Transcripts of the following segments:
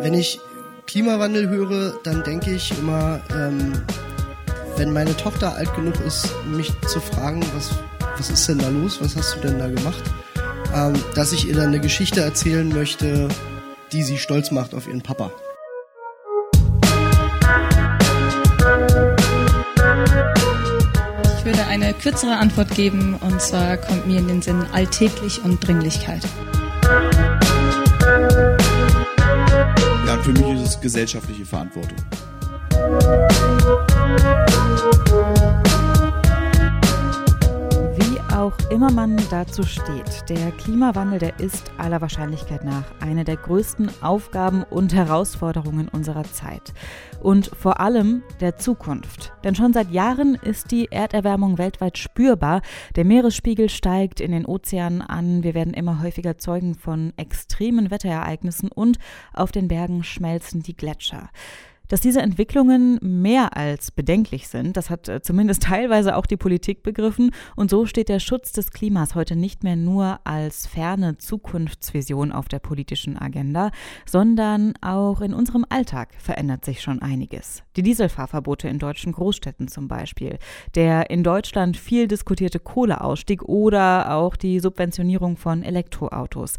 Wenn ich Klimawandel höre, dann denke ich immer, ähm, wenn meine Tochter alt genug ist, mich zu fragen, was, was ist denn da los, was hast du denn da gemacht, ähm, dass ich ihr dann eine Geschichte erzählen möchte, die sie stolz macht auf ihren Papa. Ich würde eine kürzere Antwort geben und zwar kommt mir in den Sinn alltäglich und Dringlichkeit. Ja, und für mich ist es gesellschaftliche Verantwortung. Auch immer man dazu steht, der Klimawandel, der ist aller Wahrscheinlichkeit nach eine der größten Aufgaben und Herausforderungen unserer Zeit. Und vor allem der Zukunft. Denn schon seit Jahren ist die Erderwärmung weltweit spürbar. Der Meeresspiegel steigt in den Ozeanen an. Wir werden immer häufiger Zeugen von extremen Wetterereignissen und auf den Bergen schmelzen die Gletscher. Dass diese Entwicklungen mehr als bedenklich sind, das hat äh, zumindest teilweise auch die Politik begriffen. Und so steht der Schutz des Klimas heute nicht mehr nur als ferne Zukunftsvision auf der politischen Agenda, sondern auch in unserem Alltag verändert sich schon einiges. Die Dieselfahrverbote in deutschen Großstädten zum Beispiel, der in Deutschland viel diskutierte Kohleausstieg oder auch die Subventionierung von Elektroautos.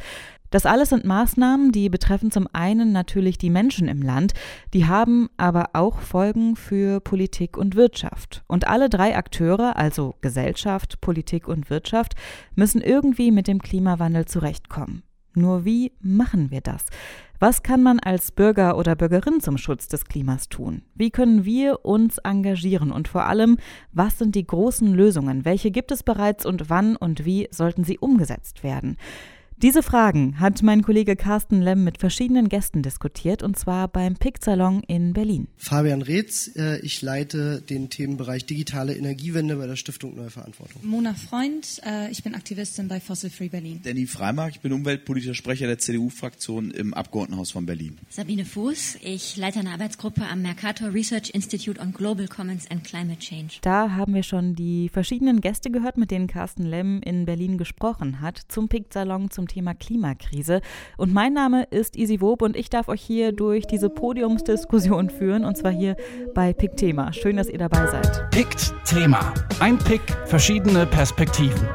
Das alles sind Maßnahmen, die betreffen zum einen natürlich die Menschen im Land, die haben aber auch Folgen für Politik und Wirtschaft. Und alle drei Akteure, also Gesellschaft, Politik und Wirtschaft, müssen irgendwie mit dem Klimawandel zurechtkommen. Nur wie machen wir das? Was kann man als Bürger oder Bürgerin zum Schutz des Klimas tun? Wie können wir uns engagieren? Und vor allem, was sind die großen Lösungen? Welche gibt es bereits und wann und wie sollten sie umgesetzt werden? Diese Fragen hat mein Kollege Carsten Lemm mit verschiedenen Gästen diskutiert und zwar beim PIC-Salon in Berlin. Fabian Reetz, äh, ich leite den Themenbereich digitale Energiewende bei der Stiftung Neue Verantwortung. Mona Freund, äh, ich bin Aktivistin bei Fossil Free Berlin. Danny Freimark, ich bin umweltpolitischer Sprecher der CDU-Fraktion im Abgeordnetenhaus von Berlin. Sabine Fuß, ich leite eine Arbeitsgruppe am Mercator Research Institute on Global Commons and Climate Change. Da haben wir schon die verschiedenen Gäste gehört, mit denen Carsten Lemm in Berlin gesprochen hat, zum PIC-Salon zum Thema Klimakrise. Und mein Name ist Isi Wob und ich darf euch hier durch diese Podiumsdiskussion führen und zwar hier bei PIK Thema. Schön, dass ihr dabei seid. PIK Thema. Ein Pick, verschiedene Perspektiven.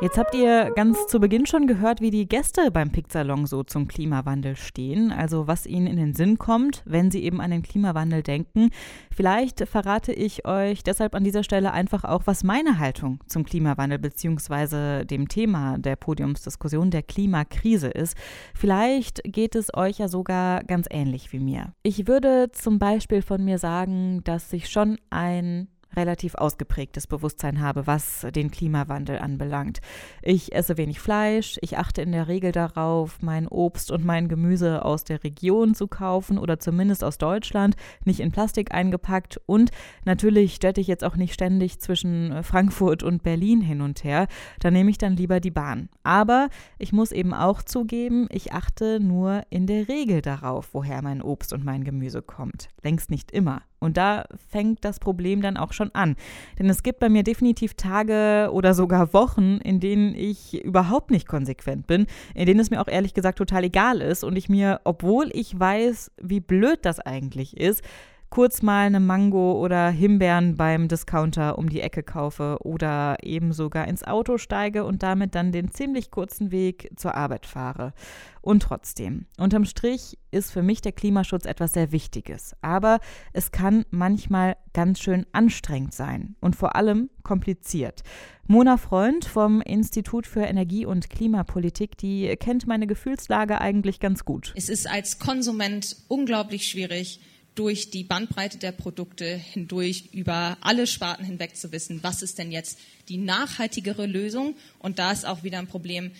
Jetzt habt ihr ganz zu Beginn schon gehört, wie die Gäste beim Picksalon so zum Klimawandel stehen, also was ihnen in den Sinn kommt, wenn sie eben an den Klimawandel denken. Vielleicht verrate ich euch deshalb an dieser Stelle einfach auch, was meine Haltung zum Klimawandel bzw. dem Thema der Podiumsdiskussion der Klimakrise ist. Vielleicht geht es euch ja sogar ganz ähnlich wie mir. Ich würde zum Beispiel von mir sagen, dass sich schon ein relativ ausgeprägtes Bewusstsein habe, was den Klimawandel anbelangt. Ich esse wenig Fleisch, ich achte in der Regel darauf, mein Obst und mein Gemüse aus der Region zu kaufen oder zumindest aus Deutschland, nicht in Plastik eingepackt und natürlich städte ich jetzt auch nicht ständig zwischen Frankfurt und Berlin hin und her, da nehme ich dann lieber die Bahn. Aber ich muss eben auch zugeben, ich achte nur in der Regel darauf, woher mein Obst und mein Gemüse kommt. Längst nicht immer. Und da fängt das Problem dann auch schon an. Denn es gibt bei mir definitiv Tage oder sogar Wochen, in denen ich überhaupt nicht konsequent bin, in denen es mir auch ehrlich gesagt total egal ist und ich mir, obwohl ich weiß, wie blöd das eigentlich ist, kurz mal eine Mango oder Himbeeren beim Discounter um die Ecke kaufe oder eben sogar ins Auto steige und damit dann den ziemlich kurzen Weg zur Arbeit fahre. Und trotzdem, unterm Strich ist für mich der Klimaschutz etwas sehr Wichtiges. Aber es kann manchmal ganz schön anstrengend sein und vor allem kompliziert. Mona Freund vom Institut für Energie- und Klimapolitik, die kennt meine Gefühlslage eigentlich ganz gut. Es ist als Konsument unglaublich schwierig, durch die Bandbreite der Produkte hindurch über alle Sparten hinweg zu wissen, was ist denn jetzt die nachhaltigere Lösung. Und da ist auch wieder ein Problem.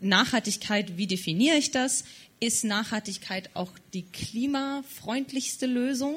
Nachhaltigkeit, wie definiere ich das? Ist Nachhaltigkeit auch die klimafreundlichste Lösung?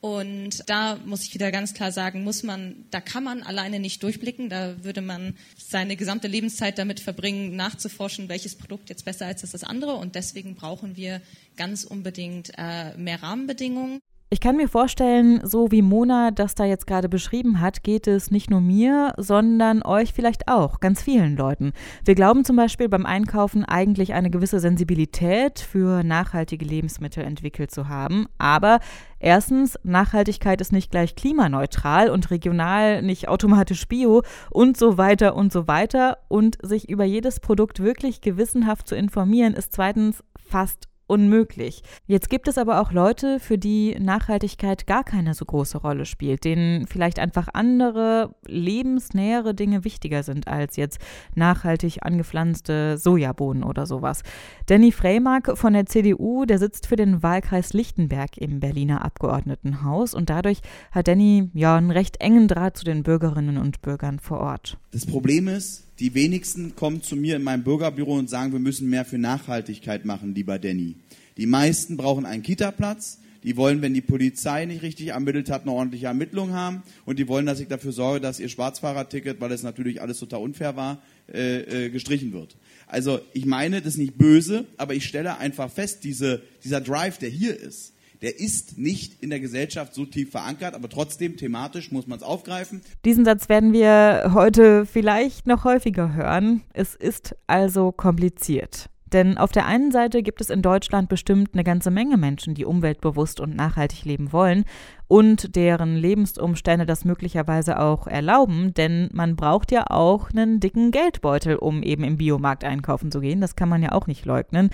Und da muss ich wieder ganz klar sagen, muss man, da kann man alleine nicht durchblicken. Da würde man seine gesamte Lebenszeit damit verbringen, nachzuforschen, welches Produkt jetzt besser ist als das andere. Und deswegen brauchen wir ganz unbedingt äh, mehr Rahmenbedingungen. Ich kann mir vorstellen, so wie Mona das da jetzt gerade beschrieben hat, geht es nicht nur mir, sondern euch vielleicht auch, ganz vielen Leuten. Wir glauben zum Beispiel beim Einkaufen eigentlich eine gewisse Sensibilität für nachhaltige Lebensmittel entwickelt zu haben. Aber erstens, Nachhaltigkeit ist nicht gleich klimaneutral und regional nicht automatisch bio und so weiter und so weiter. Und sich über jedes Produkt wirklich gewissenhaft zu informieren, ist zweitens fast unmöglich. Jetzt gibt es aber auch Leute, für die Nachhaltigkeit gar keine so große Rolle spielt, denen vielleicht einfach andere, lebensnähere Dinge wichtiger sind als jetzt nachhaltig angepflanzte Sojabohnen oder sowas. Danny Freymark von der CDU, der sitzt für den Wahlkreis Lichtenberg im Berliner Abgeordnetenhaus und dadurch hat Danny ja einen recht engen Draht zu den Bürgerinnen und Bürgern vor Ort. Das Problem ist, die wenigsten kommen zu mir in meinem Bürgerbüro und sagen, wir müssen mehr für Nachhaltigkeit machen, lieber Danny. Die meisten brauchen einen Kita-Platz. Die wollen, wenn die Polizei nicht richtig ermittelt hat, eine ordentliche Ermittlung haben. Und die wollen, dass ich dafür sorge, dass ihr Schwarzfahrerticket, weil es natürlich alles total unfair war, äh, äh, gestrichen wird. Also ich meine, das ist nicht böse, aber ich stelle einfach fest, diese, dieser Drive, der hier ist, der ist nicht in der Gesellschaft so tief verankert, aber trotzdem thematisch muss man es aufgreifen. Diesen Satz werden wir heute vielleicht noch häufiger hören. Es ist also kompliziert. Denn auf der einen Seite gibt es in Deutschland bestimmt eine ganze Menge Menschen, die umweltbewusst und nachhaltig leben wollen und deren Lebensumstände das möglicherweise auch erlauben, denn man braucht ja auch einen dicken Geldbeutel, um eben im Biomarkt einkaufen zu gehen. Das kann man ja auch nicht leugnen.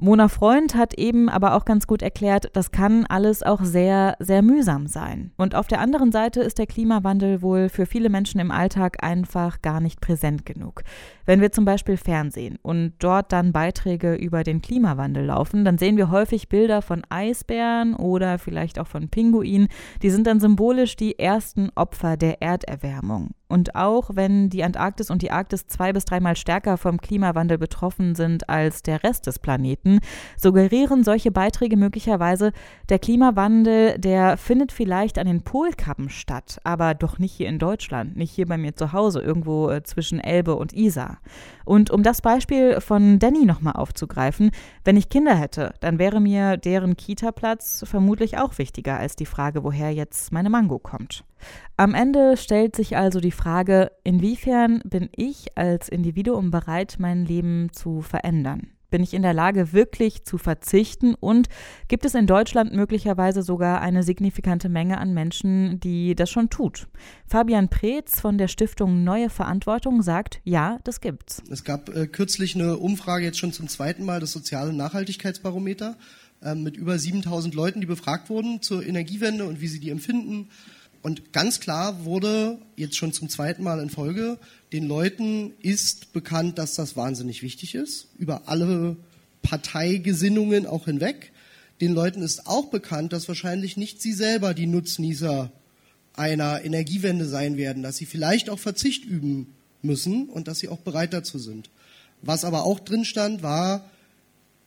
Mona Freund hat eben aber auch ganz gut erklärt, das kann alles auch sehr, sehr mühsam sein. Und auf der anderen Seite ist der Klimawandel wohl für viele Menschen im Alltag einfach gar nicht präsent genug. Wenn wir zum Beispiel Fernsehen und dort dann Beiträge über den Klimawandel laufen, dann sehen wir häufig Bilder von Eisbären oder vielleicht auch von Pinguinen. Die sind dann symbolisch die ersten Opfer der Erderwärmung. Und auch wenn die Antarktis und die Arktis zwei bis dreimal stärker vom Klimawandel betroffen sind als der Rest des Planeten, suggerieren solche Beiträge möglicherweise, der Klimawandel, der findet vielleicht an den Polkappen statt, aber doch nicht hier in Deutschland, nicht hier bei mir zu Hause, irgendwo äh, zwischen Elbe und Isar. Und um das Beispiel von Danny nochmal aufzugreifen, wenn ich Kinder hätte, dann wäre mir deren Kita-Platz vermutlich auch wichtiger als die Frage, woher jetzt meine Mango kommt. Am Ende stellt sich also die Frage, inwiefern bin ich als Individuum bereit, mein Leben zu verändern? Bin ich in der Lage, wirklich zu verzichten? Und gibt es in Deutschland möglicherweise sogar eine signifikante Menge an Menschen, die das schon tut? Fabian Preetz von der Stiftung Neue Verantwortung sagt, ja, das gibt's. Es gab äh, kürzlich eine Umfrage, jetzt schon zum zweiten Mal, das soziale Nachhaltigkeitsbarometer, äh, mit über 7000 Leuten, die befragt wurden zur Energiewende und wie sie die empfinden und ganz klar wurde jetzt schon zum zweiten Mal in Folge, den Leuten ist bekannt, dass das wahnsinnig wichtig ist, über alle Parteigesinnungen auch hinweg. Den Leuten ist auch bekannt, dass wahrscheinlich nicht sie selber die Nutznießer einer Energiewende sein werden, dass sie vielleicht auch Verzicht üben müssen und dass sie auch bereit dazu sind. Was aber auch drin stand, war,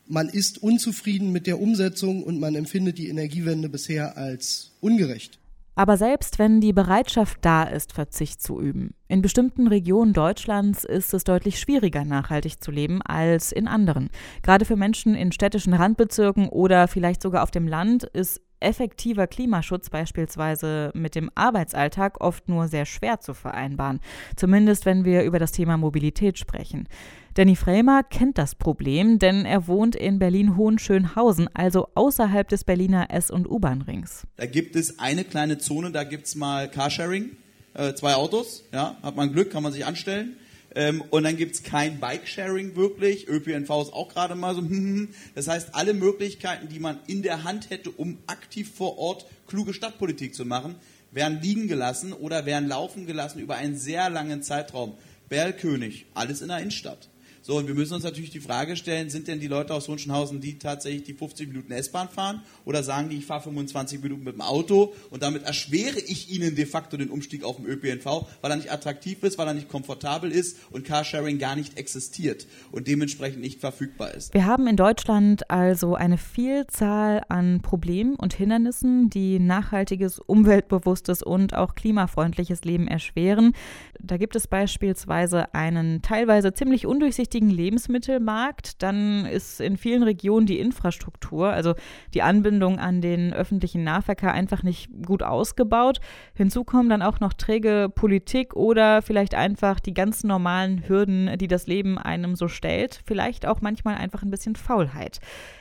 man ist unzufrieden mit der Umsetzung und man empfindet die Energiewende bisher als ungerecht. Aber selbst wenn die Bereitschaft da ist, Verzicht zu üben, in bestimmten Regionen Deutschlands ist es deutlich schwieriger, nachhaltig zu leben als in anderen. Gerade für Menschen in städtischen Randbezirken oder vielleicht sogar auf dem Land ist effektiver Klimaschutz beispielsweise mit dem Arbeitsalltag oft nur sehr schwer zu vereinbaren, zumindest wenn wir über das Thema Mobilität sprechen. Danny Fremer kennt das Problem, denn er wohnt in Berlin-Hohenschönhausen, also außerhalb des Berliner S- und U-Bahn-Rings. Da gibt es eine kleine Zone, da gibt es mal Carsharing, äh, zwei Autos, ja, hat man Glück, kann man sich anstellen. Ähm, und dann gibt es kein Bike-Sharing wirklich. ÖPNV ist auch gerade mal so. Hm, hm, hm. Das heißt, alle Möglichkeiten, die man in der Hand hätte, um aktiv vor Ort kluge Stadtpolitik zu machen, werden liegen gelassen oder werden laufen gelassen über einen sehr langen Zeitraum. Berlkönig, alles in der Innenstadt. So, und wir müssen uns natürlich die Frage stellen, sind denn die Leute aus Hunschenhausen, die tatsächlich die 50 Minuten S-Bahn fahren oder sagen die, ich fahre 25 Minuten mit dem Auto und damit erschwere ich ihnen de facto den Umstieg auf den ÖPNV, weil er nicht attraktiv ist, weil er nicht komfortabel ist und Carsharing gar nicht existiert und dementsprechend nicht verfügbar ist. Wir haben in Deutschland also eine Vielzahl an Problemen und Hindernissen, die nachhaltiges, umweltbewusstes und auch klimafreundliches Leben erschweren. Da gibt es beispielsweise einen teilweise ziemlich undurchsichtigen Lebensmittelmarkt. Dann ist in vielen Regionen die Infrastruktur, also die Anbindung an den öffentlichen Nahverkehr einfach nicht gut ausgebaut. Hinzu kommen dann auch noch träge Politik oder vielleicht einfach die ganz normalen Hürden, die das Leben einem so stellt. Vielleicht auch manchmal einfach ein bisschen Faulheit.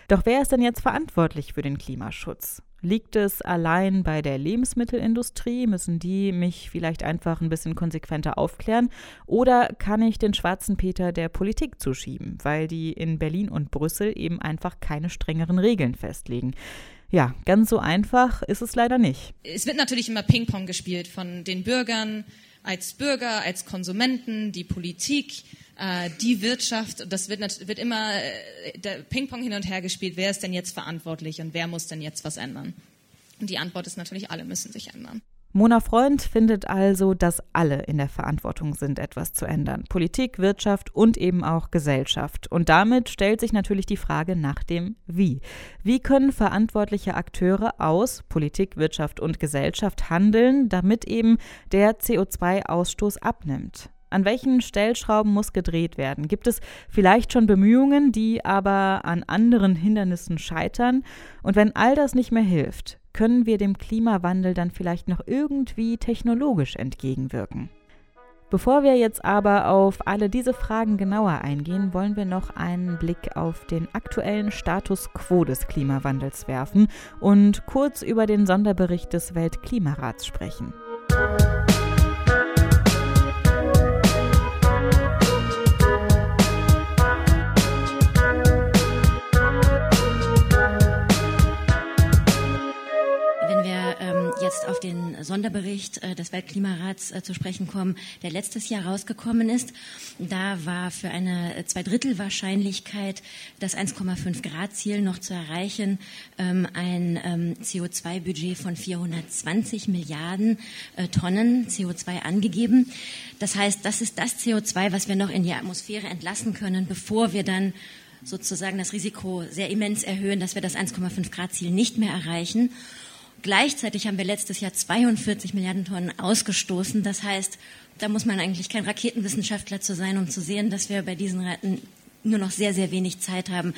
Doch wer ist denn jetzt verantwortlich für den Klimaschutz? Liegt es allein bei der Lebensmittelindustrie? Müssen die mich vielleicht einfach ein bisschen konsequenter aufklären? Oder kann ich den schwarzen Peter der Politik zuschieben, weil die in Berlin und Brüssel eben einfach keine strengeren Regeln festlegen? Ja, ganz so einfach ist es leider nicht. Es wird natürlich immer Ping-Pong gespielt von den Bürgern als Bürger, als Konsumenten, die Politik äh, die Wirtschaft, das wird, wird immer äh, der Ping-Pong hin und her gespielt, wer ist denn jetzt verantwortlich und wer muss denn jetzt was ändern? Und die Antwort ist natürlich, alle müssen sich ändern. Mona Freund findet also, dass alle in der Verantwortung sind, etwas zu ändern. Politik, Wirtschaft und eben auch Gesellschaft. Und damit stellt sich natürlich die Frage nach dem Wie. Wie können verantwortliche Akteure aus Politik, Wirtschaft und Gesellschaft handeln, damit eben der CO2-Ausstoß abnimmt? An welchen Stellschrauben muss gedreht werden? Gibt es vielleicht schon Bemühungen, die aber an anderen Hindernissen scheitern? Und wenn all das nicht mehr hilft, können wir dem Klimawandel dann vielleicht noch irgendwie technologisch entgegenwirken? Bevor wir jetzt aber auf alle diese Fragen genauer eingehen, wollen wir noch einen Blick auf den aktuellen Status quo des Klimawandels werfen und kurz über den Sonderbericht des Weltklimarats sprechen. Jetzt auf den Sonderbericht äh, des Weltklimarats äh, zu sprechen kommen, der letztes Jahr rausgekommen ist. Da war für eine Zweidrittelwahrscheinlichkeit, das 1,5 Grad Ziel noch zu erreichen, ähm, ein ähm, CO2-Budget von 420 Milliarden äh, Tonnen CO2 angegeben. Das heißt, das ist das CO2, was wir noch in die Atmosphäre entlassen können, bevor wir dann sozusagen das Risiko sehr immens erhöhen, dass wir das 1,5 Grad Ziel nicht mehr erreichen. Gleichzeitig haben wir letztes Jahr 42 Milliarden Tonnen ausgestoßen. Das heißt, da muss man eigentlich kein Raketenwissenschaftler zu sein, um zu sehen, dass wir bei diesen Raten nur noch sehr, sehr wenig Zeit haben.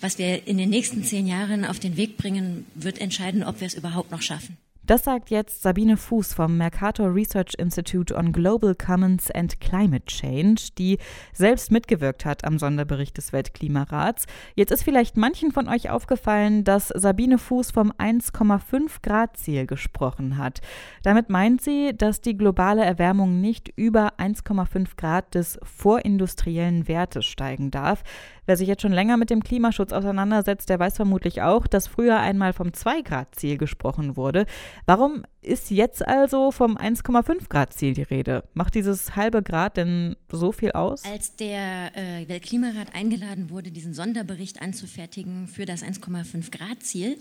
Was wir in den nächsten zehn Jahren auf den Weg bringen, wird entscheiden, ob wir es überhaupt noch schaffen. Das sagt jetzt Sabine Fuß vom Mercator Research Institute on Global Commons and Climate Change, die selbst mitgewirkt hat am Sonderbericht des Weltklimarats. Jetzt ist vielleicht manchen von euch aufgefallen, dass Sabine Fuß vom 1,5 Grad Ziel gesprochen hat. Damit meint sie, dass die globale Erwärmung nicht über 1,5 Grad des vorindustriellen Wertes steigen darf. Wer sich jetzt schon länger mit dem Klimaschutz auseinandersetzt, der weiß vermutlich auch, dass früher einmal vom 2-Grad-Ziel gesprochen wurde. Warum ist jetzt also vom 1,5 Grad Ziel die Rede? Macht dieses halbe Grad denn so viel aus? Als der äh, Weltklimarat eingeladen wurde, diesen Sonderbericht anzufertigen für das 1,5 Grad Ziel,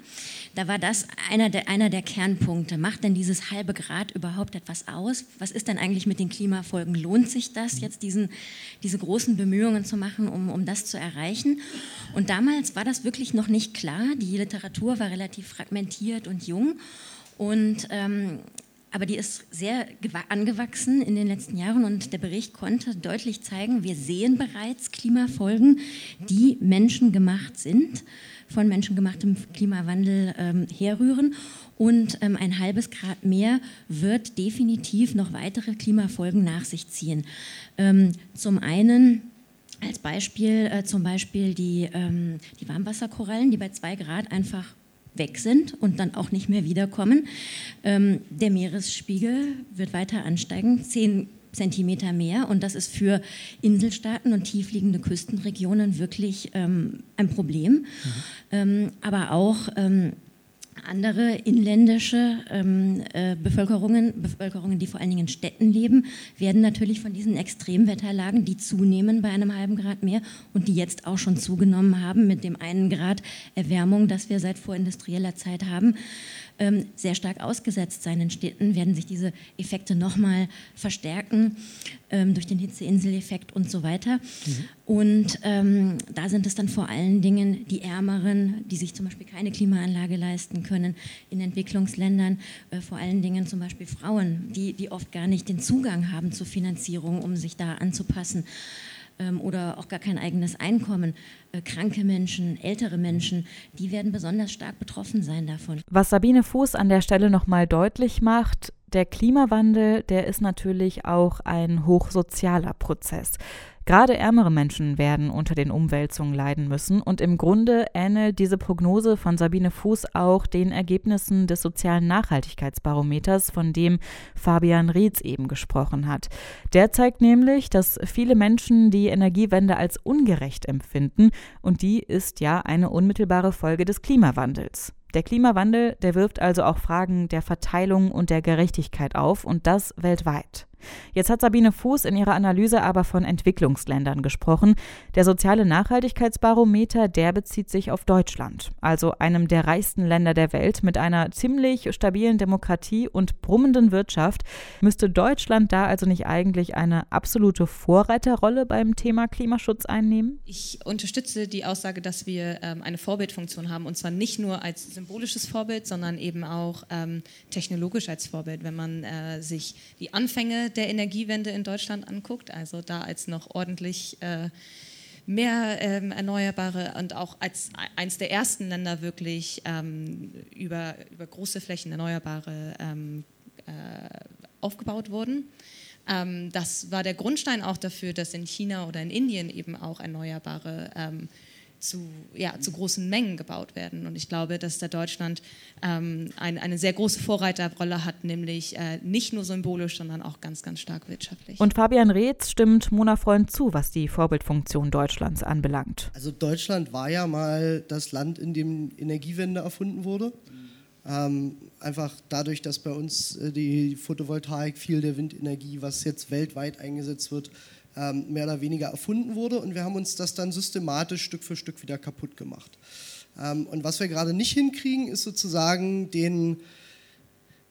da war das einer der, einer der Kernpunkte. Macht denn dieses halbe Grad überhaupt etwas aus? Was ist denn eigentlich mit den Klimafolgen? Lohnt sich das jetzt, diesen, diese großen Bemühungen zu machen, um, um das zu erreichen? Und damals war das wirklich noch nicht klar. Die Literatur war relativ fragmentiert und jung. Und ähm, aber die ist sehr angewachsen in den letzten Jahren und der Bericht konnte deutlich zeigen, wir sehen bereits Klimafolgen, die menschengemacht sind, von menschengemachtem Klimawandel ähm, herrühren. Und ähm, ein halbes Grad mehr wird definitiv noch weitere Klimafolgen nach sich ziehen. Ähm, zum einen als Beispiel äh, zum Beispiel die, ähm, die Warmwasserkorallen, die bei zwei Grad einfach weg sind und dann auch nicht mehr wiederkommen. Ähm, der Meeresspiegel wird weiter ansteigen, 10 Zentimeter mehr und das ist für Inselstaaten und tiefliegende Küstenregionen wirklich ähm, ein Problem. Mhm. Ähm, aber auch ähm, andere inländische ähm, äh, Bevölkerungen, Bevölkerungen, die vor allen Dingen in Städten leben, werden natürlich von diesen Extremwetterlagen, die zunehmen bei einem halben Grad mehr und die jetzt auch schon zugenommen haben mit dem einen Grad Erwärmung, das wir seit vorindustrieller Zeit haben, ähm, sehr stark ausgesetzt sein. In Städten werden sich diese Effekte nochmal verstärken ähm, durch den Hitzeinseleffekt und so weiter. Mhm. Und ähm, da sind es dann vor allen Dingen die Ärmeren, die sich zum Beispiel keine Klimaanlage leisten können, in Entwicklungsländern, äh, vor allen Dingen zum Beispiel Frauen, die, die oft gar nicht den Zugang haben zur Finanzierung, um sich da anzupassen oder auch gar kein eigenes Einkommen. Äh, kranke Menschen, ältere Menschen, die werden besonders stark betroffen sein davon. Was Sabine Fuß an der Stelle nochmal deutlich macht, der Klimawandel, der ist natürlich auch ein hochsozialer Prozess. Gerade ärmere Menschen werden unter den Umwälzungen leiden müssen und im Grunde ähnelt diese Prognose von Sabine Fuß auch den Ergebnissen des sozialen Nachhaltigkeitsbarometers, von dem Fabian Rietz eben gesprochen hat. Der zeigt nämlich, dass viele Menschen die Energiewende als ungerecht empfinden und die ist ja eine unmittelbare Folge des Klimawandels. Der Klimawandel, der wirft also auch Fragen der Verteilung und der Gerechtigkeit auf und das weltweit. Jetzt hat Sabine Fuß in ihrer Analyse aber von Entwicklungsländern gesprochen. Der soziale Nachhaltigkeitsbarometer, der bezieht sich auf Deutschland, also einem der reichsten Länder der Welt mit einer ziemlich stabilen Demokratie und brummenden Wirtschaft. Müsste Deutschland da also nicht eigentlich eine absolute Vorreiterrolle beim Thema Klimaschutz einnehmen? Ich unterstütze die Aussage, dass wir ähm, eine Vorbildfunktion haben und zwar nicht nur als symbolisches Vorbild, sondern eben auch ähm, technologisch als Vorbild. Wenn man äh, sich die Anfänge der Energiewende in Deutschland anguckt, also da als noch ordentlich äh, mehr ähm, Erneuerbare und auch als eines der ersten Länder wirklich ähm, über, über große Flächen Erneuerbare ähm, äh, aufgebaut wurden. Ähm, das war der Grundstein auch dafür, dass in China oder in Indien eben auch Erneuerbare ähm, zu, ja, zu großen Mengen gebaut werden. Und ich glaube, dass da Deutschland ähm, ein, eine sehr große Vorreiterrolle hat, nämlich äh, nicht nur symbolisch, sondern auch ganz, ganz stark wirtschaftlich. Und Fabian Reetz stimmt Mona Freund zu, was die Vorbildfunktion Deutschlands anbelangt. Also Deutschland war ja mal das Land, in dem Energiewende erfunden wurde. Ähm, einfach dadurch, dass bei uns äh, die Photovoltaik viel der Windenergie, was jetzt weltweit eingesetzt wird, mehr oder weniger erfunden wurde und wir haben uns das dann systematisch Stück für Stück wieder kaputt gemacht. Ähm, und was wir gerade nicht hinkriegen, ist sozusagen den,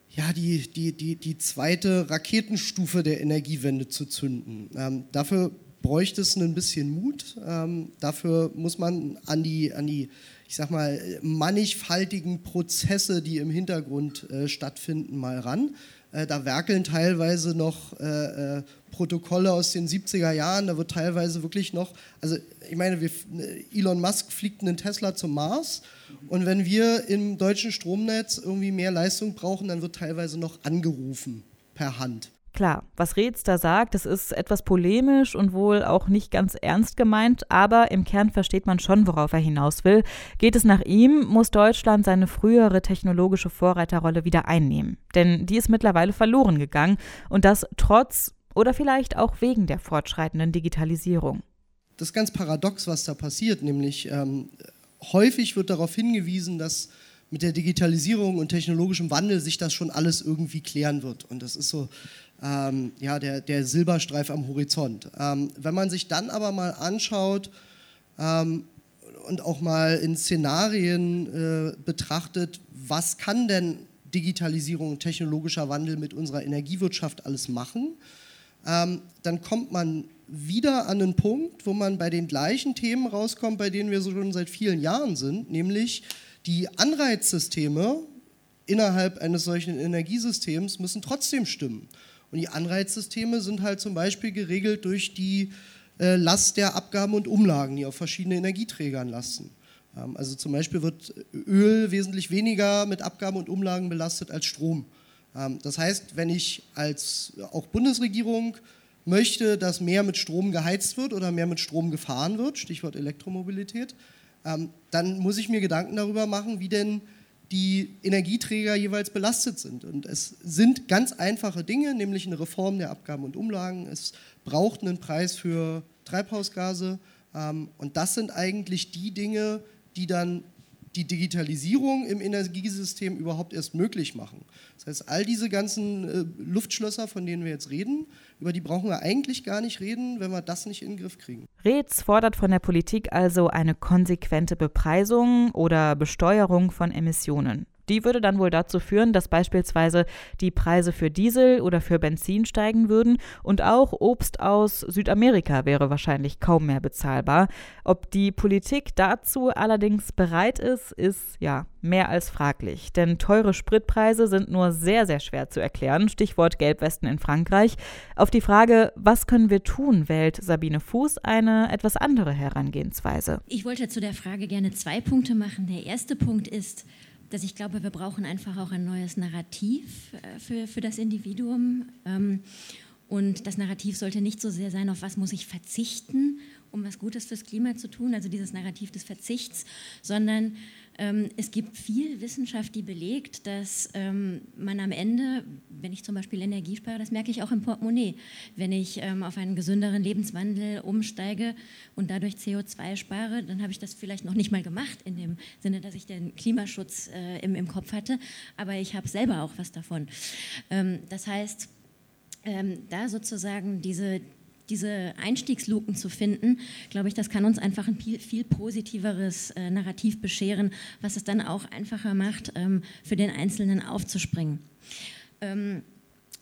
ja, die, die, die, die zweite Raketenstufe der Energiewende zu zünden. Ähm, dafür bräuchte es ein bisschen Mut. Ähm, dafür muss man an die, an die, ich sag mal, mannigfaltigen Prozesse, die im Hintergrund äh, stattfinden, mal ran. Äh, da werkeln teilweise noch äh, äh, Protokolle aus den 70er Jahren, da wird teilweise wirklich noch, also ich meine, wir, Elon Musk fliegt einen Tesla zum Mars und wenn wir im deutschen Stromnetz irgendwie mehr Leistung brauchen, dann wird teilweise noch angerufen per Hand. Klar, was Reetz da sagt, das ist etwas polemisch und wohl auch nicht ganz ernst gemeint, aber im Kern versteht man schon, worauf er hinaus will. Geht es nach ihm, muss Deutschland seine frühere technologische Vorreiterrolle wieder einnehmen. Denn die ist mittlerweile verloren gegangen und das trotz oder vielleicht auch wegen der fortschreitenden Digitalisierung. Das ist ganz paradox, was da passiert, nämlich ähm, häufig wird darauf hingewiesen, dass mit der Digitalisierung und technologischem Wandel sich das schon alles irgendwie klären wird. Und das ist so ähm, ja, der, der Silberstreif am Horizont. Ähm, wenn man sich dann aber mal anschaut ähm, und auch mal in Szenarien äh, betrachtet, was kann denn Digitalisierung und technologischer Wandel mit unserer Energiewirtschaft alles machen, ähm, dann kommt man wieder an einen Punkt, wo man bei den gleichen Themen rauskommt, bei denen wir so schon seit vielen Jahren sind, nämlich die Anreizsysteme innerhalb eines solchen Energiesystems müssen trotzdem stimmen. Und die Anreizsysteme sind halt zum Beispiel geregelt durch die äh, Last der Abgaben und Umlagen, die auf verschiedene Energieträgern lasten. Ähm, also zum Beispiel wird Öl wesentlich weniger mit Abgaben und Umlagen belastet als Strom. Ähm, das heißt, wenn ich als auch Bundesregierung möchte, dass mehr mit Strom geheizt wird oder mehr mit Strom gefahren wird, Stichwort Elektromobilität, ähm, dann muss ich mir Gedanken darüber machen, wie denn die Energieträger jeweils belastet sind. Und es sind ganz einfache Dinge, nämlich eine Reform der Abgaben und Umlagen. Es braucht einen Preis für Treibhausgase. Ähm, und das sind eigentlich die Dinge, die dann die Digitalisierung im Energiesystem überhaupt erst möglich machen. Das heißt, all diese ganzen äh, Luftschlösser, von denen wir jetzt reden, über die brauchen wir eigentlich gar nicht reden, wenn wir das nicht in den Griff kriegen. Reetz fordert von der Politik also eine konsequente Bepreisung oder Besteuerung von Emissionen. Die würde dann wohl dazu führen, dass beispielsweise die Preise für Diesel oder für Benzin steigen würden und auch Obst aus Südamerika wäre wahrscheinlich kaum mehr bezahlbar. Ob die Politik dazu allerdings bereit ist, ist ja mehr als fraglich. Denn teure Spritpreise sind nur sehr, sehr schwer zu erklären. Stichwort Gelbwesten in Frankreich. Auf die Frage, was können wir tun, wählt Sabine Fuß eine etwas andere Herangehensweise. Ich wollte zu der Frage gerne zwei Punkte machen. Der erste Punkt ist, dass ich glaube, wir brauchen einfach auch ein neues Narrativ äh, für, für das Individuum. Ähm, und das Narrativ sollte nicht so sehr sein, auf was muss ich verzichten, um was Gutes fürs Klima zu tun, also dieses Narrativ des Verzichts, sondern es gibt viel Wissenschaft, die belegt, dass ähm, man am Ende, wenn ich zum Beispiel Energie spare, das merke ich auch im Portemonnaie, wenn ich ähm, auf einen gesünderen Lebenswandel umsteige und dadurch CO2 spare, dann habe ich das vielleicht noch nicht mal gemacht, in dem Sinne, dass ich den Klimaschutz äh, im, im Kopf hatte, aber ich habe selber auch was davon. das heißt, da sozusagen diese, diese Einstiegsluken zu finden, glaube ich, das kann uns einfach ein viel, viel positiveres äh, Narrativ bescheren, was es dann auch einfacher macht, ähm, für den Einzelnen aufzuspringen. Ähm,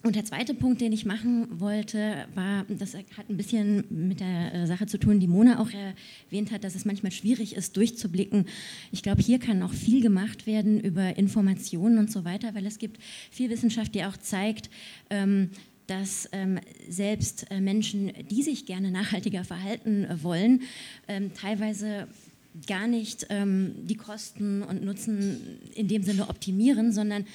und der zweite Punkt, den ich machen wollte, war, das hat ein bisschen mit der äh, Sache zu tun, die Mona auch erwähnt hat, dass es manchmal schwierig ist, durchzublicken. Ich glaube, hier kann auch viel gemacht werden über Informationen und so weiter, weil es gibt viel Wissenschaft, die auch zeigt, ähm, dass ähm, selbst äh, Menschen, die sich gerne nachhaltiger verhalten äh, wollen, ähm, teilweise gar nicht ähm, die Kosten und Nutzen in dem Sinne optimieren, sondern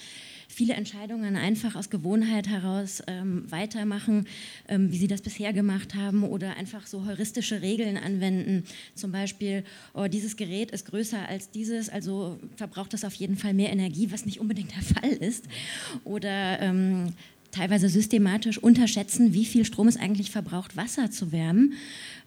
viele Entscheidungen einfach aus Gewohnheit heraus ähm, weitermachen, ähm, wie sie das bisher gemacht haben oder einfach so heuristische Regeln anwenden. Zum Beispiel, oh, dieses Gerät ist größer als dieses, also verbraucht das auf jeden Fall mehr Energie, was nicht unbedingt der Fall ist. Oder ähm, teilweise systematisch unterschätzen, wie viel Strom es eigentlich verbraucht, Wasser zu wärmen.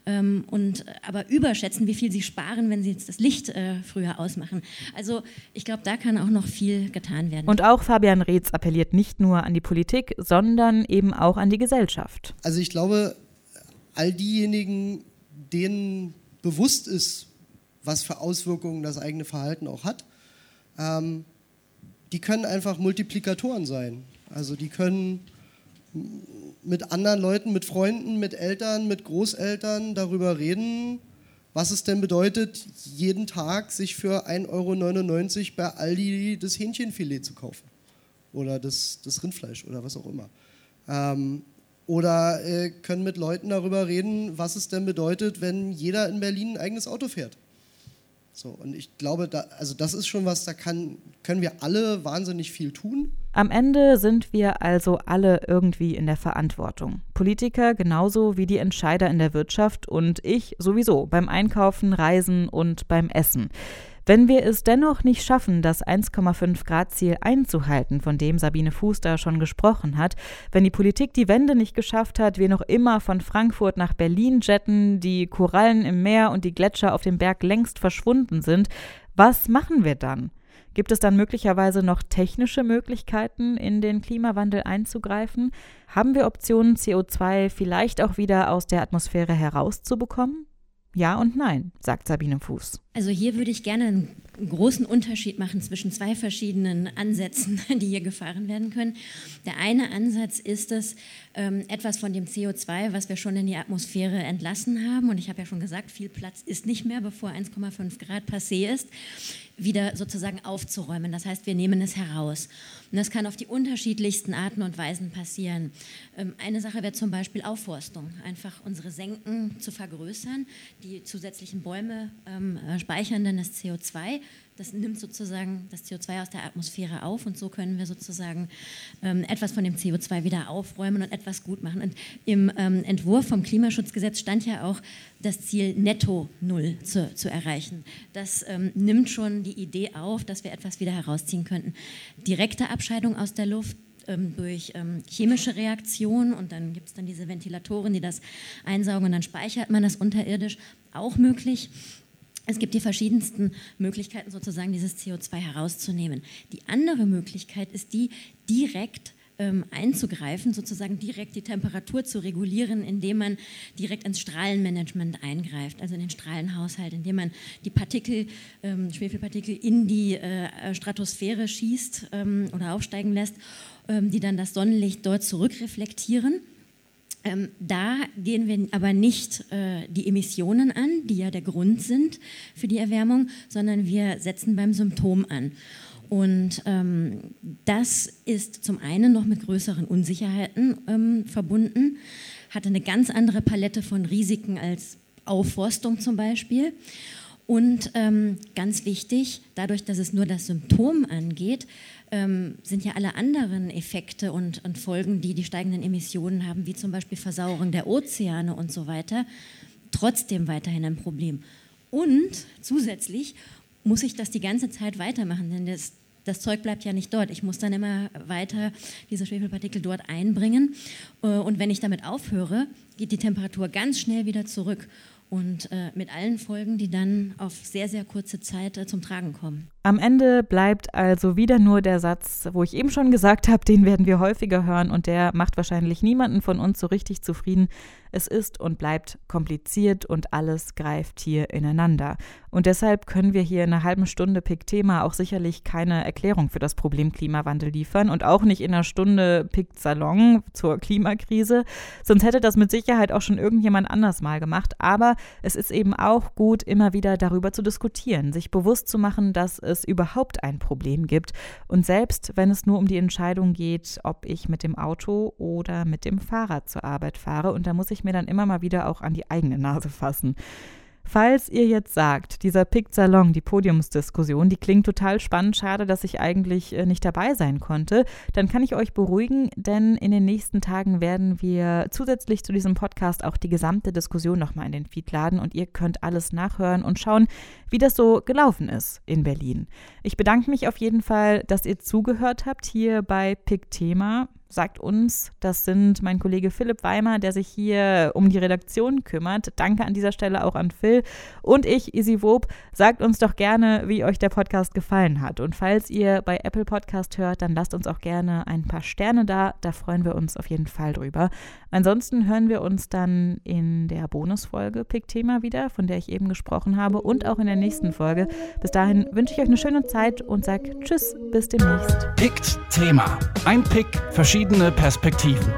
Ähm, und aber überschätzen, wie viel sie sparen, wenn sie jetzt das Licht äh, früher ausmachen. Also ich glaube, da kann auch noch viel getan werden. Und auch Fabian Reetz appelliert nicht nur an die Politik, sondern eben auch an die Gesellschaft. Also ich glaube, all diejenigen, denen bewusst ist, was für Auswirkungen das eigene Verhalten auch hat, ähm, die können einfach Multiplikatoren sein. Also die können mit anderen Leuten, mit Freunden, mit Eltern, mit Großeltern darüber reden, was es denn bedeutet, jeden Tag sich für 1,99 Euro bei Aldi das Hähnchenfilet zu kaufen. Oder das, das Rindfleisch oder was auch immer. Ähm, oder äh, können mit Leuten darüber reden, was es denn bedeutet, wenn jeder in Berlin ein eigenes Auto fährt. So, und ich glaube, da, also das ist schon was, da kann, können wir alle wahnsinnig viel tun. Am Ende sind wir also alle irgendwie in der Verantwortung. Politiker genauso wie die Entscheider in der Wirtschaft und ich sowieso beim Einkaufen, Reisen und beim Essen. Wenn wir es dennoch nicht schaffen, das 1,5 Grad Ziel einzuhalten, von dem Sabine Fuß da schon gesprochen hat, wenn die Politik die Wende nicht geschafft hat, wir noch immer von Frankfurt nach Berlin jetten, die Korallen im Meer und die Gletscher auf dem Berg längst verschwunden sind, was machen wir dann? Gibt es dann möglicherweise noch technische Möglichkeiten, in den Klimawandel einzugreifen? Haben wir Optionen, CO2 vielleicht auch wieder aus der Atmosphäre herauszubekommen? Ja und nein, sagt Sabine Fuß. Also hier würde ich gerne einen großen Unterschied machen zwischen zwei verschiedenen Ansätzen, die hier gefahren werden können. Der eine Ansatz ist es, ähm, etwas von dem CO2, was wir schon in die Atmosphäre entlassen haben, und ich habe ja schon gesagt, viel Platz ist nicht mehr, bevor 1,5 Grad passé ist, wieder sozusagen aufzuräumen. Das heißt, wir nehmen es heraus. Und das kann auf die unterschiedlichsten Arten und Weisen passieren. Ähm, eine Sache wäre zum Beispiel Aufforstung, einfach unsere Senken zu vergrößern, die zusätzlichen Bäume ähm, äh, speichern dann das CO2 das nimmt sozusagen das CO2 aus der Atmosphäre auf und so können wir sozusagen ähm, etwas von dem CO2 wieder aufräumen und etwas gut machen. Und im ähm, Entwurf vom Klimaschutzgesetz stand ja auch das Ziel Netto Null zu, zu erreichen. Das ähm, nimmt schon die Idee auf, dass wir etwas wieder herausziehen könnten. Direkte Abscheidung aus der Luft ähm, durch ähm, chemische Reaktionen und dann gibt es dann diese Ventilatoren, die das einsaugen und dann speichert man das unterirdisch, auch möglich. Es gibt die verschiedensten Möglichkeiten, sozusagen dieses CO2 herauszunehmen. Die andere Möglichkeit ist die, direkt ähm, einzugreifen, sozusagen direkt die Temperatur zu regulieren, indem man direkt ins Strahlenmanagement eingreift, also in den Strahlenhaushalt, indem man die Partikel, ähm, Schwefelpartikel in die äh, Stratosphäre schießt ähm, oder aufsteigen lässt, ähm, die dann das Sonnenlicht dort zurückreflektieren. Ähm, da gehen wir aber nicht äh, die Emissionen an, die ja der Grund sind für die Erwärmung, sondern wir setzen beim Symptom an. Und ähm, das ist zum einen noch mit größeren Unsicherheiten ähm, verbunden, hatte eine ganz andere Palette von Risiken als Aufforstung zum Beispiel. Und ähm, ganz wichtig, dadurch, dass es nur das Symptom angeht, ähm, sind ja alle anderen Effekte und, und, Folgen, die die steigenden Emissionen haben, wie zum Beispiel Versauerung der Ozeane und so weiter, trotzdem weiterhin ein Problem. Und zusätzlich muss ich das die ganze Zeit weitermachen, denn das, das Zeug bleibt ja nicht dort. Ich muss dann immer weiter diese Schwefelpartikel dort einbringen. Äh, und wenn ich damit aufhöre, geht die Temperatur ganz schnell wieder zurück und äh, mit allen Folgen, die dann auf sehr, sehr kurze Zeit äh, zum Tragen kommen. Am Ende bleibt also wieder nur der Satz, wo ich eben schon gesagt habe, den werden wir häufiger hören und der macht wahrscheinlich niemanden von uns so richtig zufrieden. Es ist und bleibt kompliziert und alles greift hier ineinander. Und deshalb können wir hier in einer halben Stunde Pick-Thema auch sicherlich keine Erklärung für das Problem Klimawandel liefern und auch nicht in einer Stunde Pick-Salon zur Klimakrise. Sonst hätte das mit Sicherheit auch schon irgendjemand anders mal gemacht. Aber es ist eben auch gut, immer wieder darüber zu diskutieren, sich bewusst zu machen, dass es überhaupt ein Problem gibt. Und selbst wenn es nur um die Entscheidung geht, ob ich mit dem Auto oder mit dem Fahrrad zur Arbeit fahre. Und da muss ich mir dann immer mal wieder auch an die eigene Nase fassen. Falls ihr jetzt sagt, dieser Pick Salon, die Podiumsdiskussion, die klingt total spannend, schade, dass ich eigentlich äh, nicht dabei sein konnte, dann kann ich euch beruhigen, denn in den nächsten Tagen werden wir zusätzlich zu diesem Podcast auch die gesamte Diskussion nochmal in den Feed laden und ihr könnt alles nachhören und schauen, wie das so gelaufen ist in Berlin. Ich bedanke mich auf jeden Fall, dass ihr zugehört habt hier bei Pick Thema sagt uns, das sind mein Kollege Philipp Weimer, der sich hier um die Redaktion kümmert. Danke an dieser Stelle auch an Phil. Und ich, Isi Wob, sagt uns doch gerne, wie euch der Podcast gefallen hat. Und falls ihr bei Apple Podcast hört, dann lasst uns auch gerne ein paar Sterne da. Da freuen wir uns auf jeden Fall drüber. Ansonsten hören wir uns dann in der Bonusfolge Pick-Thema wieder, von der ich eben gesprochen habe, und auch in der nächsten Folge. Bis dahin wünsche ich euch eine schöne Zeit und sage Tschüss, bis demnächst. Pickt Thema. Ein Pick, verschiedene Perspektiven.